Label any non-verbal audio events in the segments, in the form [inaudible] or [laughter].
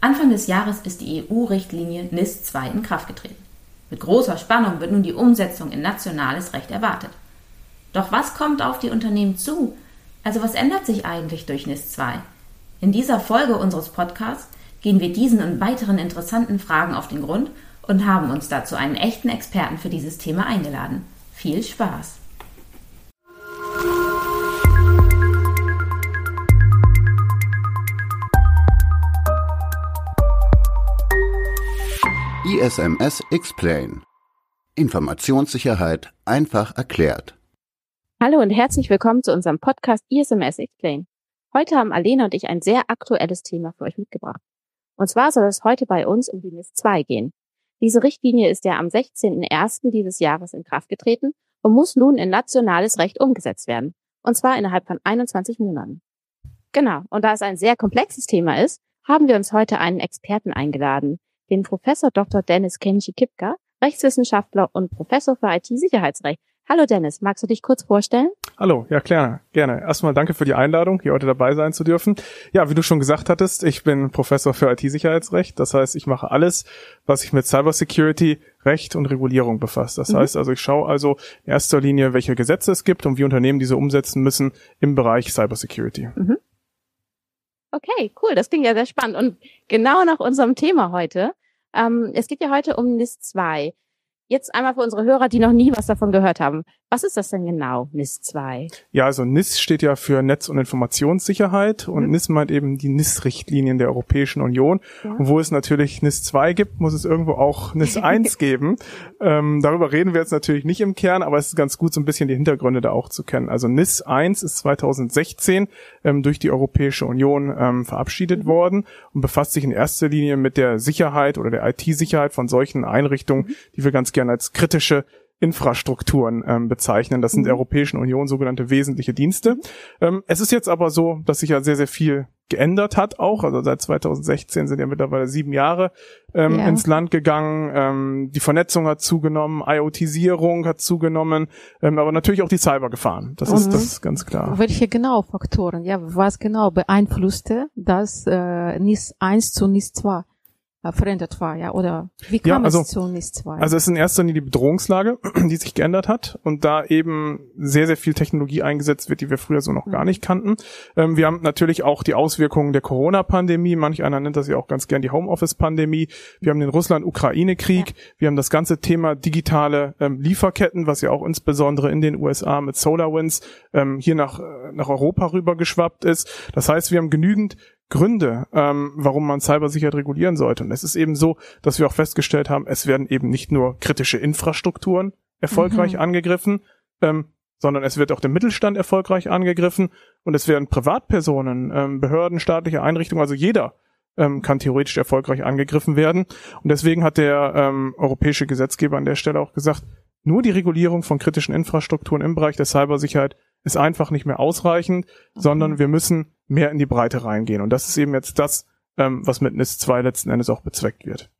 Anfang des Jahres ist die EU-Richtlinie NIS 2 in Kraft getreten. Mit großer Spannung wird nun die Umsetzung in nationales Recht erwartet. Doch was kommt auf die Unternehmen zu? Also was ändert sich eigentlich durch NIS 2? In dieser Folge unseres Podcasts gehen wir diesen und weiteren interessanten Fragen auf den Grund und haben uns dazu einen echten Experten für dieses Thema eingeladen. Viel Spaß! ISMS Explain. Informationssicherheit einfach erklärt. Hallo und herzlich willkommen zu unserem Podcast ISMS Explain. Heute haben Alena und ich ein sehr aktuelles Thema für euch mitgebracht. Und zwar soll es heute bei uns um die NIS 2 gehen. Diese Richtlinie ist ja am 16.01. dieses Jahres in Kraft getreten und muss nun in nationales Recht umgesetzt werden. Und zwar innerhalb von 21 Monaten. Genau. Und da es ein sehr komplexes Thema ist, haben wir uns heute einen Experten eingeladen, den Professor Dr. Dennis Kenji Kipka, Rechtswissenschaftler und Professor für IT-Sicherheitsrecht. Hallo Dennis, magst du dich kurz vorstellen? Hallo, ja klar, gerne. Erstmal danke für die Einladung, hier heute dabei sein zu dürfen. Ja, wie du schon gesagt hattest, ich bin Professor für IT-Sicherheitsrecht. Das heißt, ich mache alles, was sich mit Cybersecurity, Recht und Regulierung befasst. Das mhm. heißt also, ich schaue also in erster Linie, welche Gesetze es gibt und wie Unternehmen diese umsetzen müssen im Bereich Cybersecurity. Mhm. Okay, cool. Das klingt ja sehr spannend. Und genau nach unserem Thema heute. Ähm, es geht ja heute um NIS 2. Jetzt einmal für unsere Hörer, die noch nie was davon gehört haben. Was ist das denn genau, NIS 2? Ja, also NIS steht ja für Netz- und Informationssicherheit und mhm. NIS meint eben die NIS-Richtlinien der Europäischen Union. Ja. Und wo es natürlich NIS 2 gibt, muss es irgendwo auch NIS 1 [laughs] geben. Ähm, darüber reden wir jetzt natürlich nicht im Kern, aber es ist ganz gut, so ein bisschen die Hintergründe da auch zu kennen. Also NIS 1 ist 2016 ähm, durch die Europäische Union ähm, verabschiedet mhm. worden und befasst sich in erster Linie mit der Sicherheit oder der IT-Sicherheit von solchen Einrichtungen, mhm. die wir ganz gerne als kritische Infrastrukturen ähm, bezeichnen. Das sind mhm. der Europäischen Union sogenannte wesentliche Dienste. Ähm, es ist jetzt aber so, dass sich ja sehr, sehr viel geändert hat auch. Also seit 2016 sind ja mittlerweile sieben Jahre ähm, ja. ins Land gegangen. Ähm, die Vernetzung hat zugenommen, IoTisierung hat zugenommen, ähm, aber natürlich auch die Cybergefahren. Das, mhm. ist, das ist ganz klar. Welche genau Faktoren, ja, was genau beeinflusste das äh, NIS 1 zu NIS 2? Äh, verändert war, ja, oder wie kam ja, also, es zu NIS 2? Also es ist in erster Linie die Bedrohungslage, [clears throat] die sich geändert hat und da eben sehr, sehr viel Technologie eingesetzt wird, die wir früher so noch mhm. gar nicht kannten. Ähm, wir haben natürlich auch die Auswirkungen der Corona-Pandemie, manch einer nennt das ja auch ganz gern die Homeoffice-Pandemie. Wir haben den Russland-Ukraine-Krieg, ja. wir haben das ganze Thema digitale ähm, Lieferketten, was ja auch insbesondere in den USA mit SolarWinds ähm, hier nach, äh, nach Europa rüber geschwappt ist. Das heißt, wir haben genügend Gründe, ähm, warum man Cybersicherheit regulieren sollte. Und es ist eben so, dass wir auch festgestellt haben, es werden eben nicht nur kritische Infrastrukturen erfolgreich mhm. angegriffen, ähm, sondern es wird auch der Mittelstand erfolgreich angegriffen und es werden Privatpersonen, ähm, Behörden, staatliche Einrichtungen, also jeder ähm, kann theoretisch erfolgreich angegriffen werden. Und deswegen hat der ähm, europäische Gesetzgeber an der Stelle auch gesagt, nur die Regulierung von kritischen Infrastrukturen im Bereich der Cybersicherheit ist einfach nicht mehr ausreichend, okay. sondern wir müssen mehr in die Breite reingehen. Und das ist eben jetzt das, ähm, was mit NIS 2 letzten Endes auch bezweckt wird.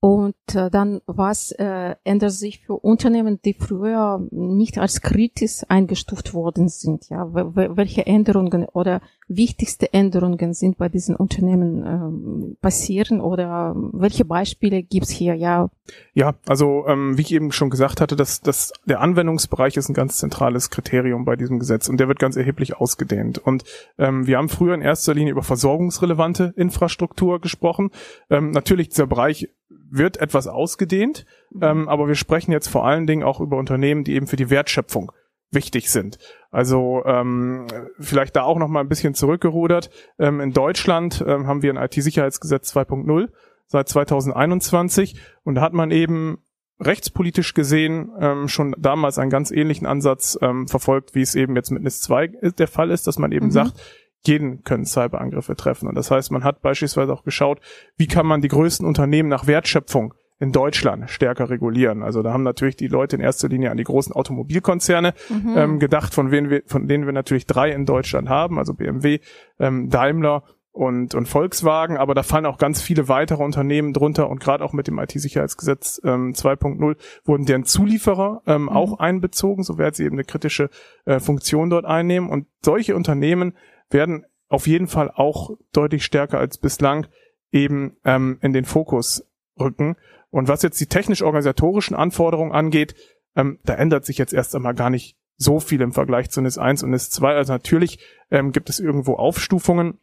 Und äh, dann, was äh, ändert sich für Unternehmen, die früher nicht als kritisch eingestuft worden sind? Ja, welche Änderungen oder wichtigste Änderungen sind bei diesen Unternehmen ähm, passieren oder welche Beispiele gibt's hier? Ja, ja, also ähm, wie ich eben schon gesagt hatte, dass, dass der Anwendungsbereich ist ein ganz zentrales Kriterium bei diesem Gesetz und der wird ganz erheblich ausgedehnt. Und ähm, wir haben früher in erster Linie über versorgungsrelevante Infrastruktur gesprochen. Ähm, natürlich dieser Bereich wird etwas ausgedehnt, mhm. ähm, aber wir sprechen jetzt vor allen Dingen auch über Unternehmen, die eben für die Wertschöpfung wichtig sind. Also ähm, vielleicht da auch noch mal ein bisschen zurückgerudert. Ähm, in Deutschland ähm, haben wir ein IT-Sicherheitsgesetz 2.0 seit 2021 und da hat man eben rechtspolitisch gesehen ähm, schon damals einen ganz ähnlichen Ansatz ähm, verfolgt, wie es eben jetzt mit NIS 2 der Fall ist, dass man eben mhm. sagt, jeden können Cyberangriffe treffen. Und das heißt, man hat beispielsweise auch geschaut, wie kann man die größten Unternehmen nach Wertschöpfung in Deutschland stärker regulieren. Also da haben natürlich die Leute in erster Linie an die großen Automobilkonzerne mhm. ähm, gedacht, von, wen wir, von denen wir natürlich drei in Deutschland haben, also BMW, ähm, Daimler und, und Volkswagen, aber da fallen auch ganz viele weitere Unternehmen drunter und gerade auch mit dem IT-Sicherheitsgesetz ähm, 2.0 wurden deren Zulieferer ähm, mhm. auch einbezogen, soweit sie eben eine kritische äh, Funktion dort einnehmen. Und solche Unternehmen werden auf jeden Fall auch deutlich stärker als bislang eben ähm, in den Fokus rücken. Und was jetzt die technisch-organisatorischen Anforderungen angeht, ähm, da ändert sich jetzt erst einmal gar nicht so viel im Vergleich zu NIS 1 und NIS 2. Also natürlich ähm, gibt es irgendwo Aufstufungen.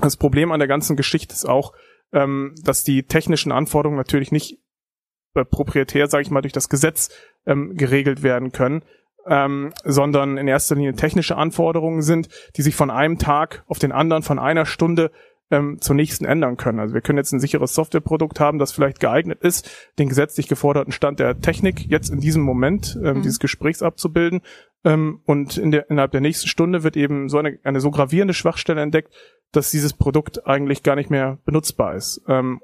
Das Problem an der ganzen Geschichte ist auch, ähm, dass die technischen Anforderungen natürlich nicht äh, proprietär, sage ich mal, durch das Gesetz ähm, geregelt werden können, ähm, sondern in erster Linie technische Anforderungen sind, die sich von einem Tag auf den anderen, von einer Stunde ähm, zur nächsten ändern können. Also wir können jetzt ein sicheres Softwareprodukt haben, das vielleicht geeignet ist, den gesetzlich geforderten Stand der Technik jetzt in diesem Moment ähm, mhm. dieses Gesprächs abzubilden. Ähm, und in der, innerhalb der nächsten Stunde wird eben so eine, eine so gravierende Schwachstelle entdeckt, dass dieses Produkt eigentlich gar nicht mehr benutzbar ist. Ähm,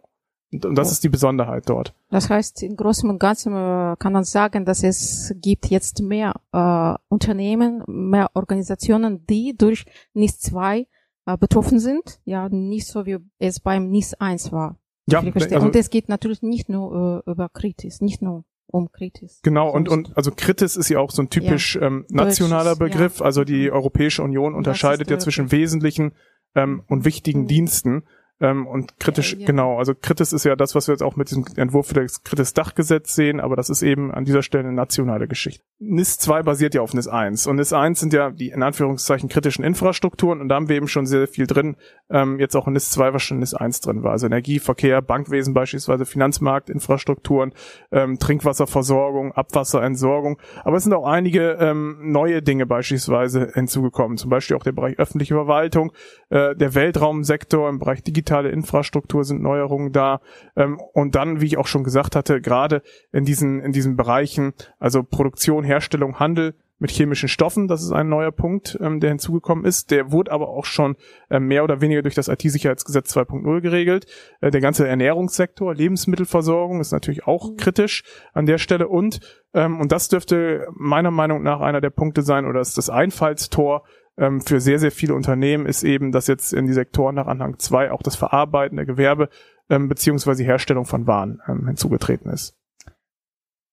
und das ist die Besonderheit dort. Das heißt, in Großem und Ganzen äh, kann man sagen, dass es gibt jetzt mehr äh, Unternehmen, mehr Organisationen, die durch NIS 2 äh, betroffen sind. Ja, nicht so wie es beim NIS 1 war. Ja, also, und es geht natürlich nicht nur äh, über Kritis, nicht nur um Kritis. Genau, und, und also Kritis ist ja auch so ein typisch ja. ähm, nationaler Deutsch, Begriff. Ja. Also die Europäische Union unterscheidet ja zwischen wesentlichen ähm, und wichtigen mhm. Diensten. Ähm, und kritisch, ja, ja. genau, also kritisch ist ja das, was wir jetzt auch mit diesem Entwurf für das kritisch Dachgesetz sehen, aber das ist eben an dieser Stelle eine nationale Geschichte. NIS 2 basiert ja auf NIS 1 und NIS 1 sind ja die in Anführungszeichen kritischen Infrastrukturen und da haben wir eben schon sehr viel drin, ähm, jetzt auch in NIS 2, was schon in NIS 1 drin war, also Energie, Verkehr, Bankwesen beispielsweise, Finanzmarktinfrastrukturen, ähm, Trinkwasserversorgung, Abwasserentsorgung, aber es sind auch einige ähm, neue Dinge beispielsweise hinzugekommen, zum Beispiel auch der Bereich öffentliche Verwaltung, äh, der Weltraumsektor im Bereich Digital digitale Infrastruktur sind Neuerungen da. Ähm, und dann, wie ich auch schon gesagt hatte, gerade in diesen, in diesen Bereichen, also Produktion, Herstellung, Handel, mit chemischen Stoffen. Das ist ein neuer Punkt, ähm, der hinzugekommen ist. Der wurde aber auch schon äh, mehr oder weniger durch das IT-Sicherheitsgesetz 2.0 geregelt. Äh, der ganze Ernährungssektor, Lebensmittelversorgung ist natürlich auch mhm. kritisch an der Stelle. Und, ähm, und das dürfte meiner Meinung nach einer der Punkte sein oder ist das Einfallstor ähm, für sehr, sehr viele Unternehmen ist eben, dass jetzt in die Sektoren nach Anhang 2 auch das Verarbeiten der Gewerbe ähm, beziehungsweise Herstellung von Waren ähm, hinzugetreten ist.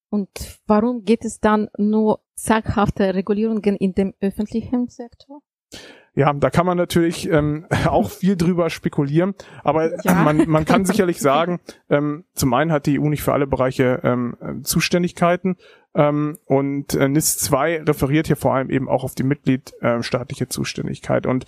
Und warum geht es dann nur zaghafte Regulierungen in dem öffentlichen Sektor? Ja, da kann man natürlich ähm, [laughs] auch viel drüber spekulieren, aber ja. [laughs] man, man kann [laughs] sicherlich sagen, ähm, zum einen hat die EU nicht für alle Bereiche ähm, Zuständigkeiten ähm, und äh, NIS 2 referiert hier vor allem eben auch auf die mitgliedstaatliche Zuständigkeit und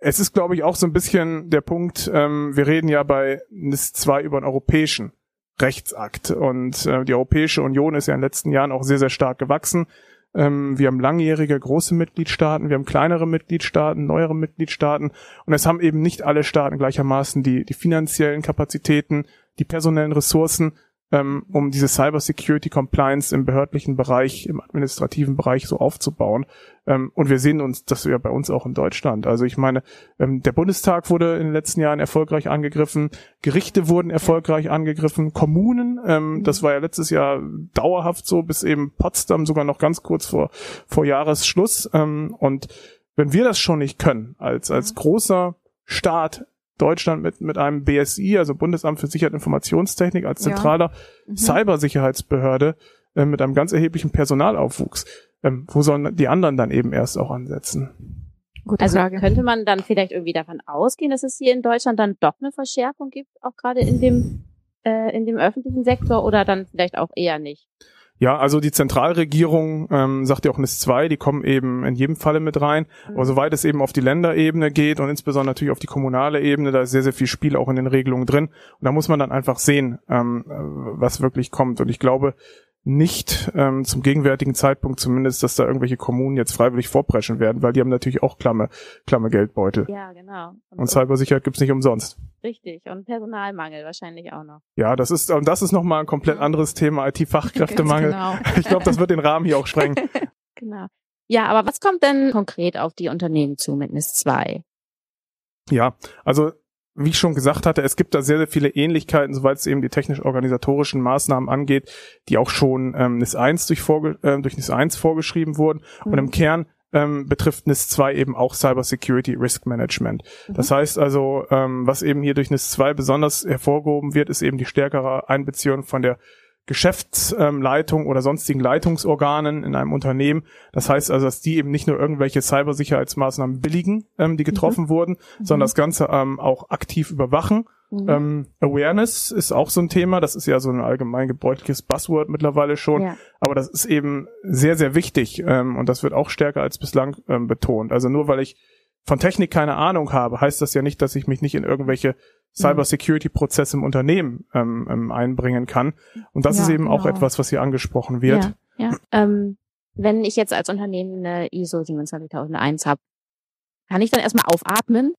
es ist, glaube ich, auch so ein bisschen der Punkt, ähm, wir reden ja bei NIS 2 über einen europäischen Rechtsakt und äh, die Europäische Union ist ja in den letzten Jahren auch sehr, sehr stark gewachsen. Ähm, wir haben langjährige große Mitgliedstaaten, wir haben kleinere Mitgliedstaaten, neuere Mitgliedstaaten. Und es haben eben nicht alle Staaten gleichermaßen die, die finanziellen Kapazitäten, die personellen Ressourcen, ähm, um diese Cyber Security Compliance im behördlichen Bereich, im administrativen Bereich so aufzubauen. Ähm, und wir sehen uns das ja bei uns auch in Deutschland. Also ich meine, ähm, der Bundestag wurde in den letzten Jahren erfolgreich angegriffen, Gerichte wurden erfolgreich angegriffen, Kommunen, ähm, mhm. das war ja letztes Jahr dauerhaft so, bis eben Potsdam sogar noch ganz kurz vor, vor Jahresschluss. Ähm, und wenn wir das schon nicht können, als, als großer Staat Deutschland mit, mit einem BSI, also Bundesamt für Sicherheit und Informationstechnik, als zentraler ja. mhm. Cybersicherheitsbehörde äh, mit einem ganz erheblichen Personalaufwuchs. Ähm, wo sollen die anderen dann eben erst auch ansetzen? Gute also Frage. könnte man dann vielleicht irgendwie davon ausgehen, dass es hier in Deutschland dann doch eine Verschärfung gibt, auch gerade in dem äh, in dem öffentlichen Sektor oder dann vielleicht auch eher nicht? Ja, also die Zentralregierung ähm, sagt ja auch NIS 2, die kommen eben in jedem Falle mit rein. Mhm. Aber soweit es eben auf die Länderebene geht und insbesondere natürlich auf die kommunale Ebene, da ist sehr, sehr viel Spiel auch in den Regelungen drin. Und da muss man dann einfach sehen, ähm, was wirklich kommt. Und ich glaube, nicht ähm, zum gegenwärtigen Zeitpunkt zumindest, dass da irgendwelche Kommunen jetzt freiwillig vorpreschen werden, weil die haben natürlich auch klamme, klamme Geldbeutel. Ja, genau. Und, und Cybersicherheit gibt's nicht umsonst. Richtig. Und Personalmangel wahrscheinlich auch noch. Ja, das ist, und das ist nochmal ein komplett anderes Thema, IT-Fachkräftemangel. [laughs] genau. Ich glaube, das wird den Rahmen hier auch sprengen. [laughs] genau. Ja, aber was kommt denn konkret auf die Unternehmen zu mit NIS 2? Ja, also wie ich schon gesagt hatte, es gibt da sehr, sehr viele Ähnlichkeiten, soweit es eben die technisch-organisatorischen Maßnahmen angeht, die auch schon ähm, NIS 1 durch, vorge äh, durch NIS 1 vorgeschrieben wurden. Mhm. Und im Kern ähm, betrifft NIS 2 eben auch Cyber Security Risk Management. Mhm. Das heißt also, ähm, was eben hier durch NIS 2 besonders hervorgehoben wird, ist eben die stärkere Einbeziehung von der Geschäftsleitung oder sonstigen Leitungsorganen in einem Unternehmen. Das heißt also, dass die eben nicht nur irgendwelche Cybersicherheitsmaßnahmen billigen, ähm, die getroffen mhm. wurden, sondern mhm. das Ganze ähm, auch aktiv überwachen Mhm. Ähm, Awareness ist auch so ein Thema. Das ist ja so ein allgemein gebräuchliches Buzzword mittlerweile schon. Ja. Aber das ist eben sehr, sehr wichtig. Ähm, und das wird auch stärker als bislang ähm, betont. Also nur weil ich von Technik keine Ahnung habe, heißt das ja nicht, dass ich mich nicht in irgendwelche Cybersecurity-Prozesse im Unternehmen ähm, ähm, einbringen kann. Und das ja, ist eben genau. auch etwas, was hier angesprochen wird. Ja, ja. Ähm, wenn ich jetzt als Unternehmen eine ISO 27001 habe, kann ich dann erstmal aufatmen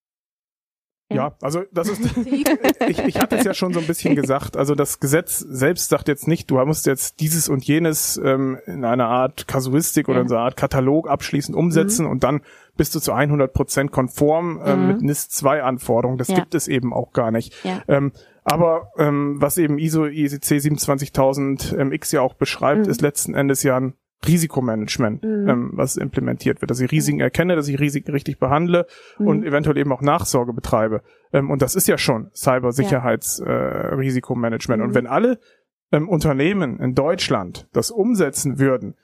ja, also das ist, [laughs] [laughs] ich, ich hatte es ja schon so ein bisschen gesagt, also das Gesetz selbst sagt jetzt nicht, du musst jetzt dieses und jenes ähm, in einer Art Kasuistik oder in so einer Art Katalog abschließend umsetzen mhm. und dann bist du zu 100 Prozent konform ähm, mhm. mit NIS 2 Anforderungen. Das ja. gibt es eben auch gar nicht. Ja. Ähm, aber ähm, was eben ISO IEC 27000 MX ja auch beschreibt, mhm. ist letzten Endes ja ein Risikomanagement, mhm. ähm, was implementiert wird, dass ich Risiken erkenne, dass ich Risiken richtig behandle mhm. und eventuell eben auch Nachsorge betreibe. Ähm, und das ist ja schon Cybersicherheitsrisikomanagement. Ja. Äh, mhm. Und wenn alle ähm, Unternehmen in Deutschland das umsetzen würden,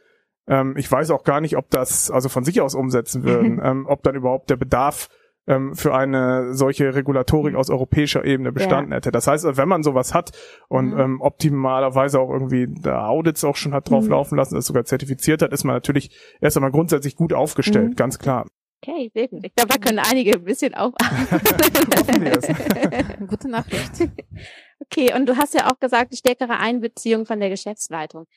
ähm, ich weiß auch gar nicht, ob das, also von sich aus umsetzen würden, ähm, ob dann überhaupt der Bedarf ähm, für eine solche Regulatorik mhm. aus europäischer Ebene bestanden ja. hätte. Das heißt, wenn man sowas hat und mhm. ähm, optimalerweise auch irgendwie da Audits auch schon hat drauf mhm. laufen lassen, das sogar zertifiziert hat, ist man natürlich erst einmal grundsätzlich gut aufgestellt, mhm. ganz klar. Okay, sehr gut. Ich glaube, da können einige ein bisschen aufatmen. [laughs] [laughs] Gute Nachricht. Okay, und du hast ja auch gesagt, stärkere Einbeziehung von der Geschäftsleitung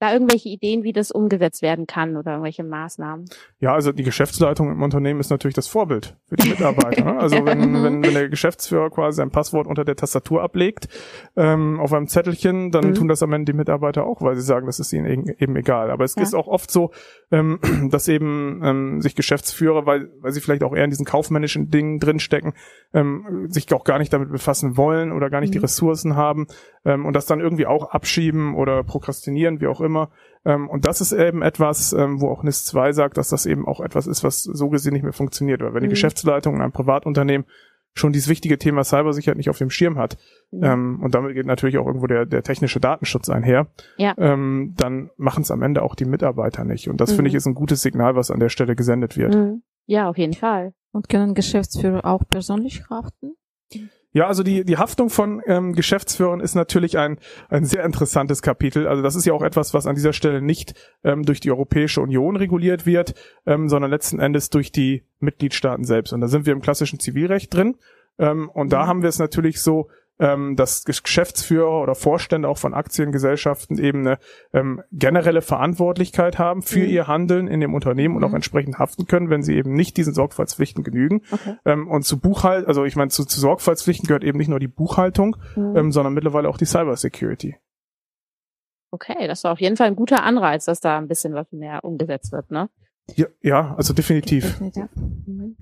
da irgendwelche Ideen, wie das umgesetzt werden kann oder irgendwelche Maßnahmen? Ja, also die Geschäftsleitung im Unternehmen ist natürlich das Vorbild für die Mitarbeiter. Ne? Also [laughs] wenn, wenn, wenn der Geschäftsführer quasi sein Passwort unter der Tastatur ablegt ähm, auf einem Zettelchen, dann mhm. tun das am Ende die Mitarbeiter auch, weil sie sagen, das ist ihnen eben egal. Aber es ja. ist auch oft so, ähm, [clears throat] dass eben ähm, sich Geschäftsführer, weil, weil sie vielleicht auch eher in diesen kaufmännischen Dingen drinstecken, ähm, sich auch gar nicht damit befassen wollen oder gar nicht mhm. die Ressourcen haben ähm, und das dann irgendwie auch abschieben oder prokrastinieren, wie auch immer. Ähm, und das ist eben etwas, ähm, wo auch NIS 2 sagt, dass das eben auch etwas ist, was so gesehen nicht mehr funktioniert. Weil wenn die mhm. Geschäftsleitung in einem Privatunternehmen schon dieses wichtige Thema Cybersicherheit nicht auf dem Schirm hat, mhm. ähm, und damit geht natürlich auch irgendwo der, der technische Datenschutz einher, ja. ähm, dann machen es am Ende auch die Mitarbeiter nicht. Und das mhm. finde ich ist ein gutes Signal, was an der Stelle gesendet wird. Mhm. Ja, auf jeden Fall. Und können Geschäftsführer auch persönlich haften? Ja, also die, die Haftung von ähm, Geschäftsführern ist natürlich ein, ein sehr interessantes Kapitel. Also das ist ja auch etwas, was an dieser Stelle nicht ähm, durch die Europäische Union reguliert wird, ähm, sondern letzten Endes durch die Mitgliedstaaten selbst. Und da sind wir im klassischen Zivilrecht drin. Ähm, und da mhm. haben wir es natürlich so, ähm, dass Geschäftsführer oder Vorstände auch von Aktiengesellschaften eben eine ähm, generelle Verantwortlichkeit haben für mhm. ihr Handeln in dem Unternehmen und auch mhm. entsprechend haften können, wenn sie eben nicht diesen Sorgfaltspflichten genügen. Okay. Ähm, und zu Buchhalt, also ich meine, zu, zu Sorgfaltspflichten gehört eben nicht nur die Buchhaltung, mhm. ähm, sondern mittlerweile auch die Cybersecurity. Okay, das war auf jeden Fall ein guter Anreiz, dass da ein bisschen was mehr umgesetzt wird, ne? Ja, ja also definitiv. definitiv. Mhm.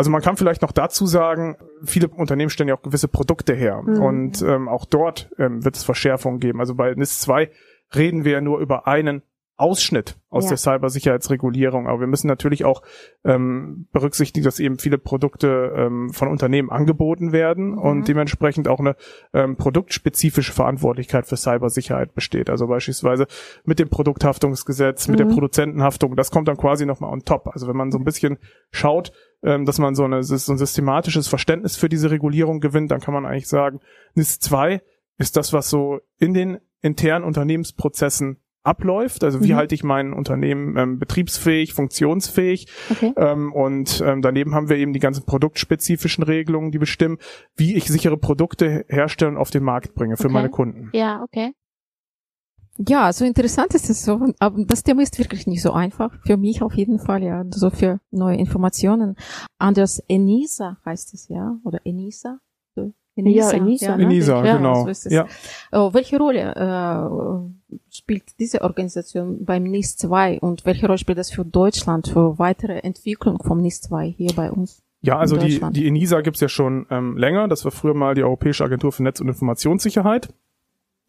Also man kann vielleicht noch dazu sagen, viele Unternehmen stellen ja auch gewisse Produkte her mhm. und ähm, auch dort ähm, wird es Verschärfungen geben. Also bei NIS 2 reden wir ja nur über einen Ausschnitt aus ja. der Cybersicherheitsregulierung. Aber wir müssen natürlich auch ähm, berücksichtigen, dass eben viele Produkte ähm, von Unternehmen angeboten werden mhm. und dementsprechend auch eine ähm, produktspezifische Verantwortlichkeit für Cybersicherheit besteht. Also beispielsweise mit dem Produkthaftungsgesetz, mit mhm. der Produzentenhaftung. Das kommt dann quasi nochmal on top. Also wenn man so ein bisschen schaut, ähm, dass man so, eine, so ein systematisches Verständnis für diese Regulierung gewinnt, dann kann man eigentlich sagen, NIS 2 ist das, was so in den internen Unternehmensprozessen abläuft. Also wie mhm. halte ich mein Unternehmen ähm, betriebsfähig, funktionsfähig. Okay. Ähm, und ähm, daneben haben wir eben die ganzen produktspezifischen Regelungen, die bestimmen, wie ich sichere Produkte herstellen und auf den Markt bringe für okay. meine Kunden. Ja, okay. Ja, so interessant ist es so. Aber das Thema ist wirklich nicht so einfach. Für mich auf jeden Fall, ja. So für neue Informationen. Anders ENISA heißt es, ja. Oder ENISA. Enisa, ja, Enisa, ja, ne? Enisa ja, genau. So ja. Oh, welche Rolle äh, spielt diese Organisation beim NIS 2 und welche Rolle spielt das für Deutschland, für weitere Entwicklung vom NIS 2 hier bei uns? Ja, also die, die ENISA gibt's ja schon ähm, länger. Das war früher mal die Europäische Agentur für Netz- und Informationssicherheit.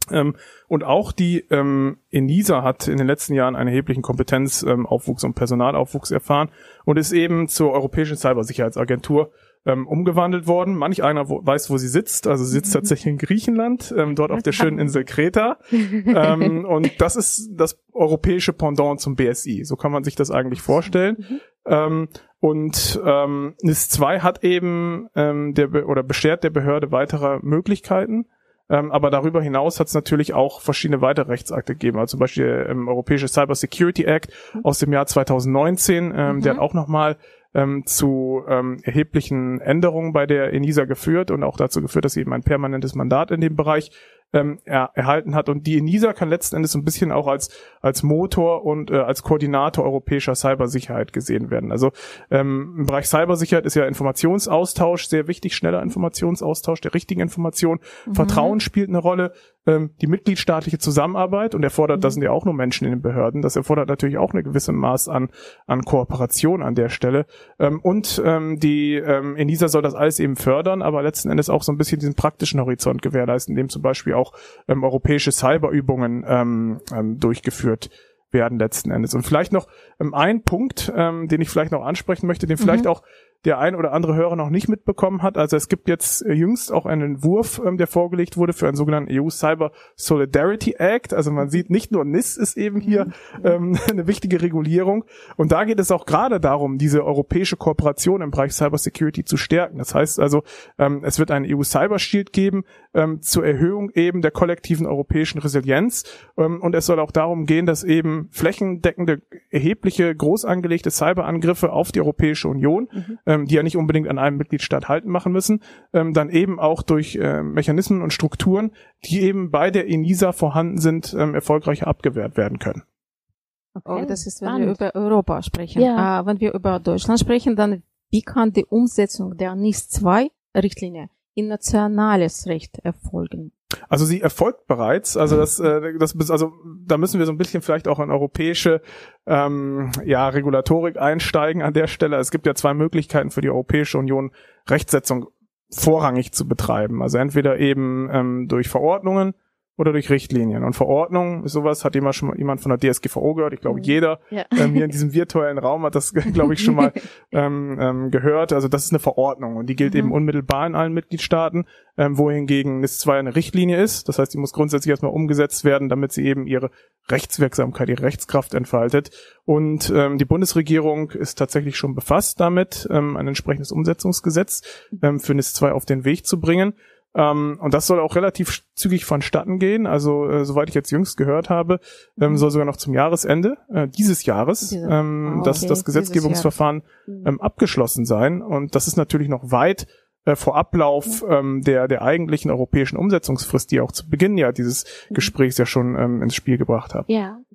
Ähm, und auch die ähm, ENISA hat in den letzten Jahren einen erheblichen Kompetenzaufwuchs ähm, und Personalaufwuchs erfahren und ist eben zur Europäischen Cybersicherheitsagentur ähm, umgewandelt worden. Manch einer wo, weiß, wo sie sitzt. Also sie sitzt tatsächlich in Griechenland, ähm, dort auf der schönen Insel Kreta. [laughs] ähm, und das ist das europäische Pendant zum BSI. So kann man sich das eigentlich vorstellen. Mhm. Ähm, Und ähm, NIS 2 hat eben ähm, der Be oder beschert der Behörde weitere Möglichkeiten. Ähm, aber darüber hinaus hat es natürlich auch verschiedene weitere Rechtsakte gegeben, also zum Beispiel der ähm, Europäische Cyber Security Act aus dem Jahr 2019, ähm, mhm. der hat auch nochmal ähm, zu ähm, erheblichen Änderungen bei der ENISA geführt und auch dazu geführt, dass sie eben ein permanentes Mandat in dem Bereich ähm, er, erhalten hat. Und die ENISA kann letzten Endes so ein bisschen auch als, als Motor und äh, als Koordinator europäischer Cybersicherheit gesehen werden. Also ähm, im Bereich Cybersicherheit ist ja Informationsaustausch sehr wichtig, schneller Informationsaustausch der richtigen Information. Mhm. Vertrauen spielt eine Rolle ähm, die mitgliedstaatliche Zusammenarbeit und erfordert, mhm. das sind ja auch nur Menschen in den Behörden, das erfordert natürlich auch eine gewisse Maß an, an Kooperation an der Stelle. Ähm, und ähm, die ähm, ENISA soll das alles eben fördern, aber letzten Endes auch so ein bisschen diesen praktischen Horizont gewährleisten, indem zum Beispiel auch ähm, europäische Cyberübungen ähm, ähm, durchgeführt werden letzten Endes. Und vielleicht noch ähm, ein Punkt, ähm, den ich vielleicht noch ansprechen möchte, den vielleicht mhm. auch der ein oder andere Hörer noch nicht mitbekommen hat. Also es gibt jetzt äh, jüngst auch einen Entwurf, ähm, der vorgelegt wurde für einen sogenannten EU Cyber Solidarity Act. Also man sieht, nicht nur NIS ist eben hier mhm. ähm, [laughs] eine wichtige Regulierung. Und da geht es auch gerade darum, diese europäische Kooperation im Bereich Cyber Security zu stärken. Das heißt also, ähm, es wird einen EU Cyber Shield geben ähm, zur Erhöhung eben der kollektiven europäischen Resilienz. Ähm, und es soll auch darum gehen, dass eben flächendeckende, erhebliche, groß angelegte Cyberangriffe auf die Europäische Union mhm ähm, die ja nicht unbedingt an einem Mitgliedstaat halten machen müssen, ähm, dann eben auch durch äh, Mechanismen und Strukturen, die eben bei der ENISA vorhanden sind, ähm, erfolgreich abgewehrt werden können. Okay, oh, das ist, wenn spannend. wir über Europa sprechen. Ja. Äh, wenn wir über Deutschland sprechen, dann wie kann die Umsetzung der NIS 2 Richtlinie in nationales Recht erfolgen? Also sie erfolgt bereits. Also das, äh, das also da müssen wir so ein bisschen vielleicht auch in europäische ähm, ja, Regulatorik einsteigen an der Stelle. Es gibt ja zwei Möglichkeiten für die Europäische Union, Rechtsetzung vorrangig zu betreiben. Also entweder eben ähm, durch Verordnungen oder durch Richtlinien. Und Verordnung ist sowas, hat jemand schon mal jemand von der DSGVO gehört. Ich glaube, mhm. jeder ja. ähm, hier in diesem virtuellen Raum hat das, [laughs] glaube ich, schon mal ähm, ähm, gehört. Also das ist eine Verordnung und die gilt mhm. eben unmittelbar in allen Mitgliedstaaten, ähm, wohingegen NIS 2 eine Richtlinie ist. Das heißt, die muss grundsätzlich erstmal umgesetzt werden, damit sie eben ihre Rechtswirksamkeit, ihre Rechtskraft entfaltet. Und ähm, die Bundesregierung ist tatsächlich schon befasst damit, ähm, ein entsprechendes Umsetzungsgesetz ähm, für NIS 2 auf den Weg zu bringen. Ähm, und das soll auch relativ zügig vonstatten gehen. Also, äh, soweit ich jetzt jüngst gehört habe, ähm, soll sogar noch zum Jahresende äh, dieses Jahres ähm, oh, das, das Gesetzgebungsverfahren ähm, abgeschlossen sein. Und das ist natürlich noch weit äh, vor Ablauf ähm, der, der eigentlichen europäischen Umsetzungsfrist, die auch zu Beginn ja dieses mhm. Gesprächs ja schon ähm, ins Spiel gebracht hat. Ja, okay.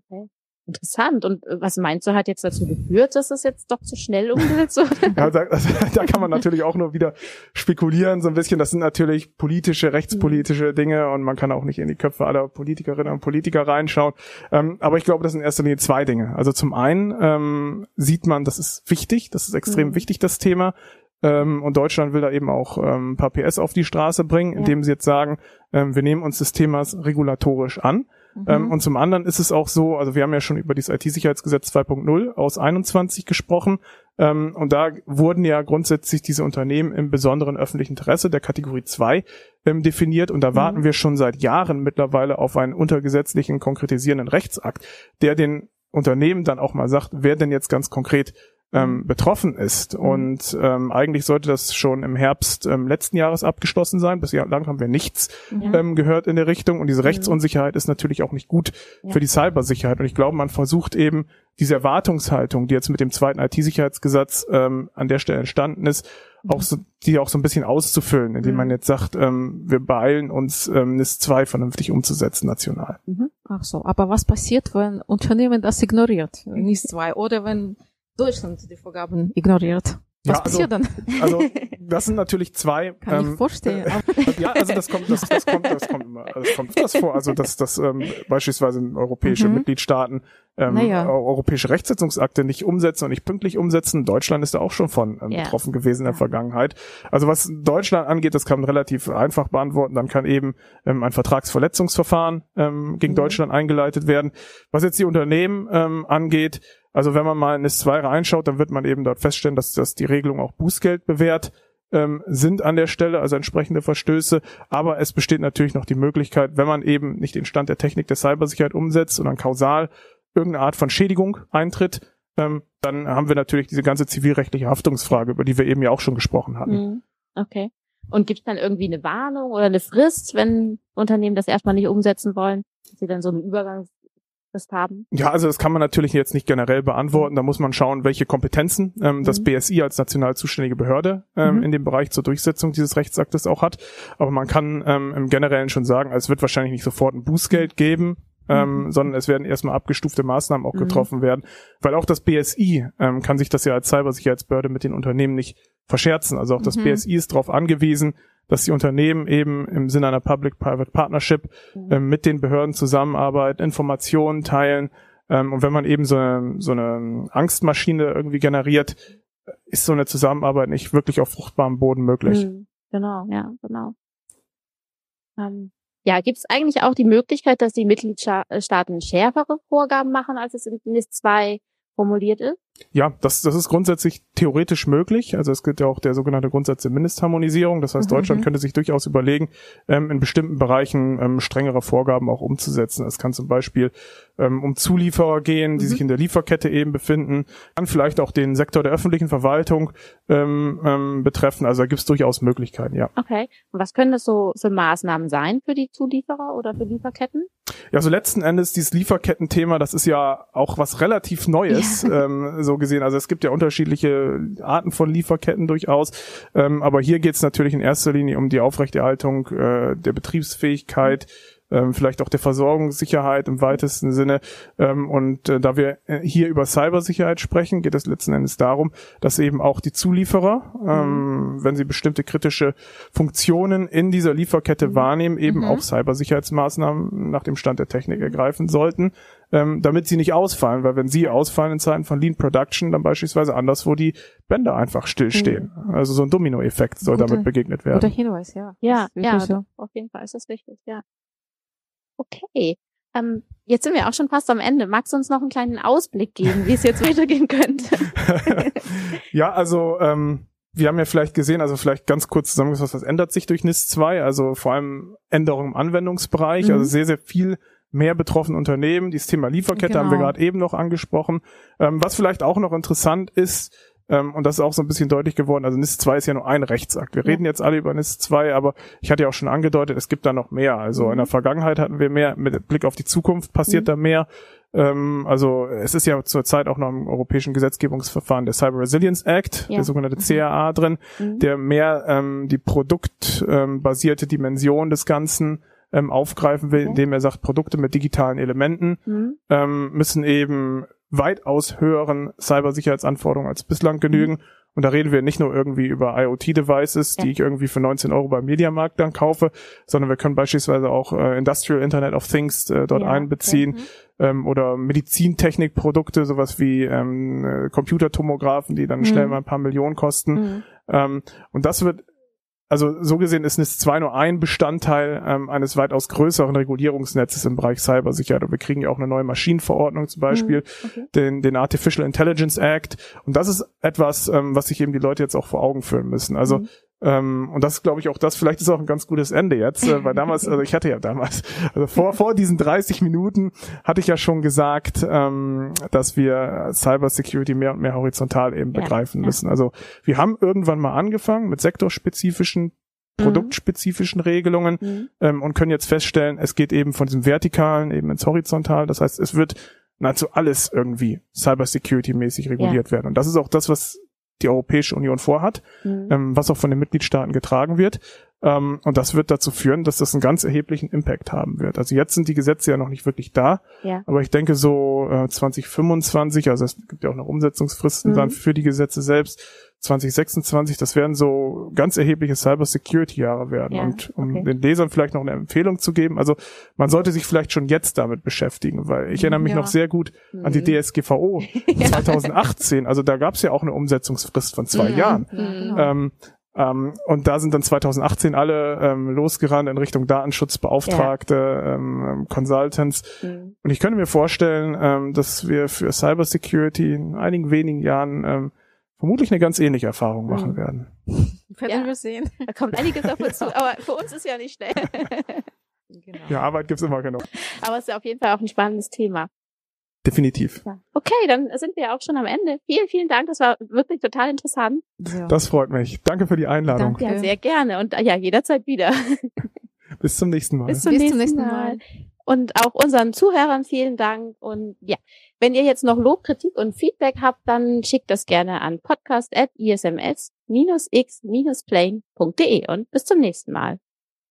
Interessant. Und äh, was meinst du, hat jetzt dazu geführt, dass es jetzt doch zu schnell umgesetzt [laughs] wurde? ja, da, [laughs] da kann man natürlich auch nur wieder spekulieren, so ein bisschen. Das sind natürlich politische, rechtspolitische Dinge und man kann auch nicht in die Köpfe aller Politikerinnen und Politiker reinschauen. Ähm, aber ich glaube, das sind in erster Linie zwei Dinge. Also zum einen ähm, sieht man, das ist wichtig, das ist extrem mhm. wichtig, das Thema. Ähm, und Deutschland will da eben auch ähm, ein paar PS auf die Straße bringen, indem ja. sie jetzt sagen, ähm, wir nehmen uns des Themas regulatorisch an. Ähm, mhm. und zum anderen ist es auch so, also wir haben ja schon über das IT-Sicherheitsgesetz 2.0 aus 21 gesprochen. Ähm, und da wurden ja grundsätzlich diese Unternehmen im besonderen öffentlichen Interesse der Kategorie 2 ähm, definiert. Und da mhm. warten wir schon seit Jahren mittlerweile auf einen untergesetzlichen konkretisierenden Rechtsakt, der den Unternehmen dann auch mal sagt, wer denn jetzt ganz konkret ähm, mhm. betroffen ist. Mhm. Und ähm, eigentlich sollte das schon im Herbst ähm, letzten Jahres abgeschlossen sein. Bislang haben wir nichts ja. ähm, gehört in der Richtung. Und diese mhm. Rechtsunsicherheit ist natürlich auch nicht gut ja. für die Cybersicherheit. Und ich glaube, man versucht eben diese Erwartungshaltung, die jetzt mit dem zweiten IT-Sicherheitsgesetz ähm, an der Stelle entstanden ist, auch so, die auch so ein bisschen auszufüllen, indem man jetzt sagt, ähm, wir beeilen uns, ähm, NIS 2 vernünftig umzusetzen national. Ach so, aber was passiert, wenn Unternehmen das ignoriert, [laughs] NIS 2, oder wenn Deutschland die Vorgaben ignoriert. Was ja, also, passiert dann? Also [laughs] das sind natürlich zwei. Kann ähm, ich vorstellen. Äh, [laughs] ja, also das kommt, das, das kommt, das kommt immer, das kommt das vor. Also dass das ähm, beispielsweise europäische mhm. Mitgliedstaaten ähm, naja. europäische Rechtsetzungsakte nicht umsetzen und nicht pünktlich umsetzen. Deutschland ist da auch schon von ähm, ja. betroffen gewesen in der ja. Vergangenheit. Also was Deutschland angeht, das kann man relativ einfach beantworten. Dann kann eben ähm, ein Vertragsverletzungsverfahren ähm, gegen mhm. Deutschland eingeleitet werden. Was jetzt die Unternehmen ähm, angeht, also wenn man mal in NIS2 reinschaut, dann wird man eben dort feststellen, dass, dass die Regelung auch Bußgeld bewährt ähm, sind an der Stelle, also entsprechende Verstöße. Aber es besteht natürlich noch die Möglichkeit, wenn man eben nicht den Stand der Technik der Cybersicherheit umsetzt, sondern kausal irgendeine Art von Schädigung eintritt, ähm, dann haben wir natürlich diese ganze zivilrechtliche Haftungsfrage, über die wir eben ja auch schon gesprochen hatten. Mhm. Okay. Und gibt es dann irgendwie eine Warnung oder eine Frist, wenn Unternehmen das erstmal nicht umsetzen wollen, dass sie dann so einen Übergangsfrist haben? Ja, also das kann man natürlich jetzt nicht generell beantworten. Da muss man schauen, welche Kompetenzen ähm, das Mhm. BSI als national zuständige Behörde ähm, Mhm. in dem Bereich zur Durchsetzung dieses Rechtsaktes auch hat. Aber man kann ähm, im Generellen schon sagen, es wird wahrscheinlich nicht sofort ein Bußgeld geben, ähm, Mhm. sondern es werden erstmal abgestufte Maßnahmen auch Mhm. getroffen werden, weil auch das BSI ähm, kann sich das ja als Cybersicherheitsbehörde mit den Unternehmen nicht verscherzen. Also auch das Mhm. BSI ist darauf angewiesen, dass die Unternehmen eben im Sinne einer Public-Private Partnership ähm, mit den Behörden zusammenarbeiten, Informationen teilen. Ähm, und wenn man eben so eine, so eine Angstmaschine irgendwie generiert, ist so eine Zusammenarbeit nicht wirklich auf fruchtbarem Boden möglich. Mhm. Genau, ja, genau. Ähm, ja, gibt es eigentlich auch die Möglichkeit, dass die Mitgliedstaaten schärfere Vorgaben machen, als es in NIS 2 formuliert ist? Ja, das, das ist grundsätzlich theoretisch möglich. Also es gilt ja auch der sogenannte Grundsatz der Mindestharmonisierung. Das heißt, Mhm. Deutschland könnte sich durchaus überlegen, ähm, in bestimmten Bereichen ähm, strengere Vorgaben auch umzusetzen. Es kann zum Beispiel ähm, um Zulieferer gehen, die Mhm. sich in der Lieferkette eben befinden, kann vielleicht auch den Sektor der öffentlichen Verwaltung ähm, ähm, betreffen. Also da gibt es durchaus Möglichkeiten, ja. Okay. Und was können das so für Maßnahmen sein für die Zulieferer oder für Lieferketten? Ja, so letzten Endes dieses Lieferkettenthema, das ist ja auch was relativ Neues, ähm, so gesehen. Also es gibt ja unterschiedliche Arten von Lieferketten durchaus. Ähm, aber hier geht es natürlich in erster Linie um die Aufrechterhaltung äh, der Betriebsfähigkeit, ähm, vielleicht auch der Versorgungssicherheit im weitesten Sinne. Ähm, und äh, da wir äh, hier über Cybersicherheit sprechen, geht es letzten Endes darum, dass eben auch die Zulieferer, ähm, wenn sie bestimmte kritische Funktionen in dieser Lieferkette wahrnehmen, eben Mhm. auch Cybersicherheitsmaßnahmen nach dem Stand der Technik ergreifen sollten, ähm, damit sie nicht ausfallen, weil wenn sie ausfallen in Zeiten von Lean Production, dann beispielsweise anderswo die Bänder einfach stillstehen. Also so ein Dominoeffekt soll Guter- damit begegnet Guter werden. Hinweis, ja. Ja, ja, so. auf jeden Fall ist das wichtig, ja. Okay. Ähm, jetzt sind wir auch schon fast am Ende. Magst du uns noch einen kleinen Ausblick geben, wie es jetzt [laughs] weitergehen könnte? [laughs] ja, also ähm, wir haben ja vielleicht gesehen, also vielleicht ganz kurz zusammengefasst, was ändert sich durch NIS 2? Also vor allem Änderungen im Anwendungsbereich, Mhm. also sehr, sehr viel mehr betroffene Unternehmen. Dieses Thema Lieferkette haben wir Genau. gerade eben noch angesprochen. Ähm, was vielleicht auch noch interessant ist, ähm, und das ist auch so ein bisschen deutlich geworden, also NIS 2 ist ja nur ein Rechtsakt. Wir Ja. reden jetzt alle über NIS 2, aber ich hatte ja auch schon angedeutet, es gibt da noch mehr. Also Mhm. in der Vergangenheit hatten wir mehr, mit Blick auf die Zukunft passiert Mhm. da mehr. Ähm, also es ist ja zurzeit auch noch im europäischen Gesetzgebungsverfahren der Cyber Resilience Act, Ja. der sogenannte Mhm. CAA drin, Mhm. der mehr ähm, die produktbasierte basierte Dimension des Ganzen ähm, aufgreifen will, Okay. indem er sagt, Produkte mit digitalen Elementen Mhm. ähm, müssen eben weitaus höheren Cybersicherheitsanforderungen als bislang genügen. Und da reden wir nicht nur irgendwie über IoT-Devices, Ja. die ich irgendwie für 19 Euro beim Mediamarkt dann kaufe, sondern wir können beispielsweise auch äh, Industrial Internet of Things äh, dort Ja, einbeziehen okay. ähm, oder Medizintechnikprodukte, sowas wie ähm, äh, Computertomographen, die dann Mhm. schnell mal ein paar Millionen kosten. Mhm. Ähm, und das wird, also so gesehen ist NIS 2 nur ein Bestandteil ähm, eines weitaus größeren Regulierungsnetzes im Bereich Cybersicherheit. Und wir kriegen ja auch eine neue Maschinenverordnung zum Beispiel, Mhm. Okay. den, den Artificial Intelligence Act. Und das ist etwas, ähm, was sich eben die Leute jetzt auch vor Augen führen müssen. Also Mhm. Ähm, und das glaube ich, auch das, vielleicht ist auch ein ganz gutes Ende jetzt, äh, weil damals, also ich hatte ja damals, also vor, vor diesen 30 Minuten hatte ich ja schon gesagt, ähm, dass wir Cyber Security mehr und mehr horizontal eben Ja, begreifen ja. müssen. Also wir haben irgendwann mal angefangen mit sektorspezifischen, produktspezifischen Regelungen Mhm. ähm, und können jetzt feststellen, es geht eben von diesem Vertikalen eben ins Horizontal. Das heißt, es wird nahezu alles irgendwie Cybersecurity-mäßig reguliert werden. Und das ist auch das, was die Europäische Union vorhat, Mhm. ähm, was auch von den Mitgliedstaaten getragen wird. Ähm, und das wird dazu führen, dass das einen ganz erheblichen Impact haben wird. Also jetzt sind die Gesetze ja noch nicht wirklich da, Ja. aber ich denke so äh, 2025, also es gibt ja auch noch Umsetzungsfristen Mhm. dann für die Gesetze selbst, 2026, das werden so ganz erhebliche Cyber-Security-Jahre werden. Ja, und um okay. den Lesern vielleicht noch eine Empfehlung zu geben, also man sollte sich vielleicht schon jetzt damit beschäftigen, weil ich erinnere mich Ja. noch sehr gut an die Mhm. DSGVO 2018. [laughs] Also da gab es ja auch eine Umsetzungsfrist von zwei Mhm. Jahren. Ja, genau. Ähm, ähm, und da sind dann 2018 alle ähm, losgerannt in Richtung Datenschutzbeauftragte, ähm, ähm, Consultants. Mhm. Und ich könnte mir vorstellen, ähm, dass wir für Cybersecurity in einigen wenigen Jahren ähm, vermutlich eine ganz ähnliche Erfahrung machen Mhm. werden. [laughs] Werden Ja. wir sehen. Da kommt einiges auf uns zu, [laughs] aber für uns ist ja nicht schnell. [laughs] Genau. Ja, Arbeit gibt's immer genug. aber es ist auf jeden Fall auch ein spannendes Thema. Definitiv. Ja. Okay, dann sind wir auch schon am Ende. Vielen, vielen Dank. Das war wirklich total interessant. Ja. Das freut mich. Danke für die Einladung. Danke. Ja, sehr gerne. Und äh, ja, jederzeit wieder. [laughs] Bis zum nächsten Mal. Bis zum, Bis nächsten, zum nächsten Mal. Mal. Und auch unseren Zuhörern vielen Dank. Und ja, wenn ihr jetzt noch Lob, Kritik und Feedback habt, dann schickt das gerne an podcast.isms-x-plane.de und bis zum nächsten Mal.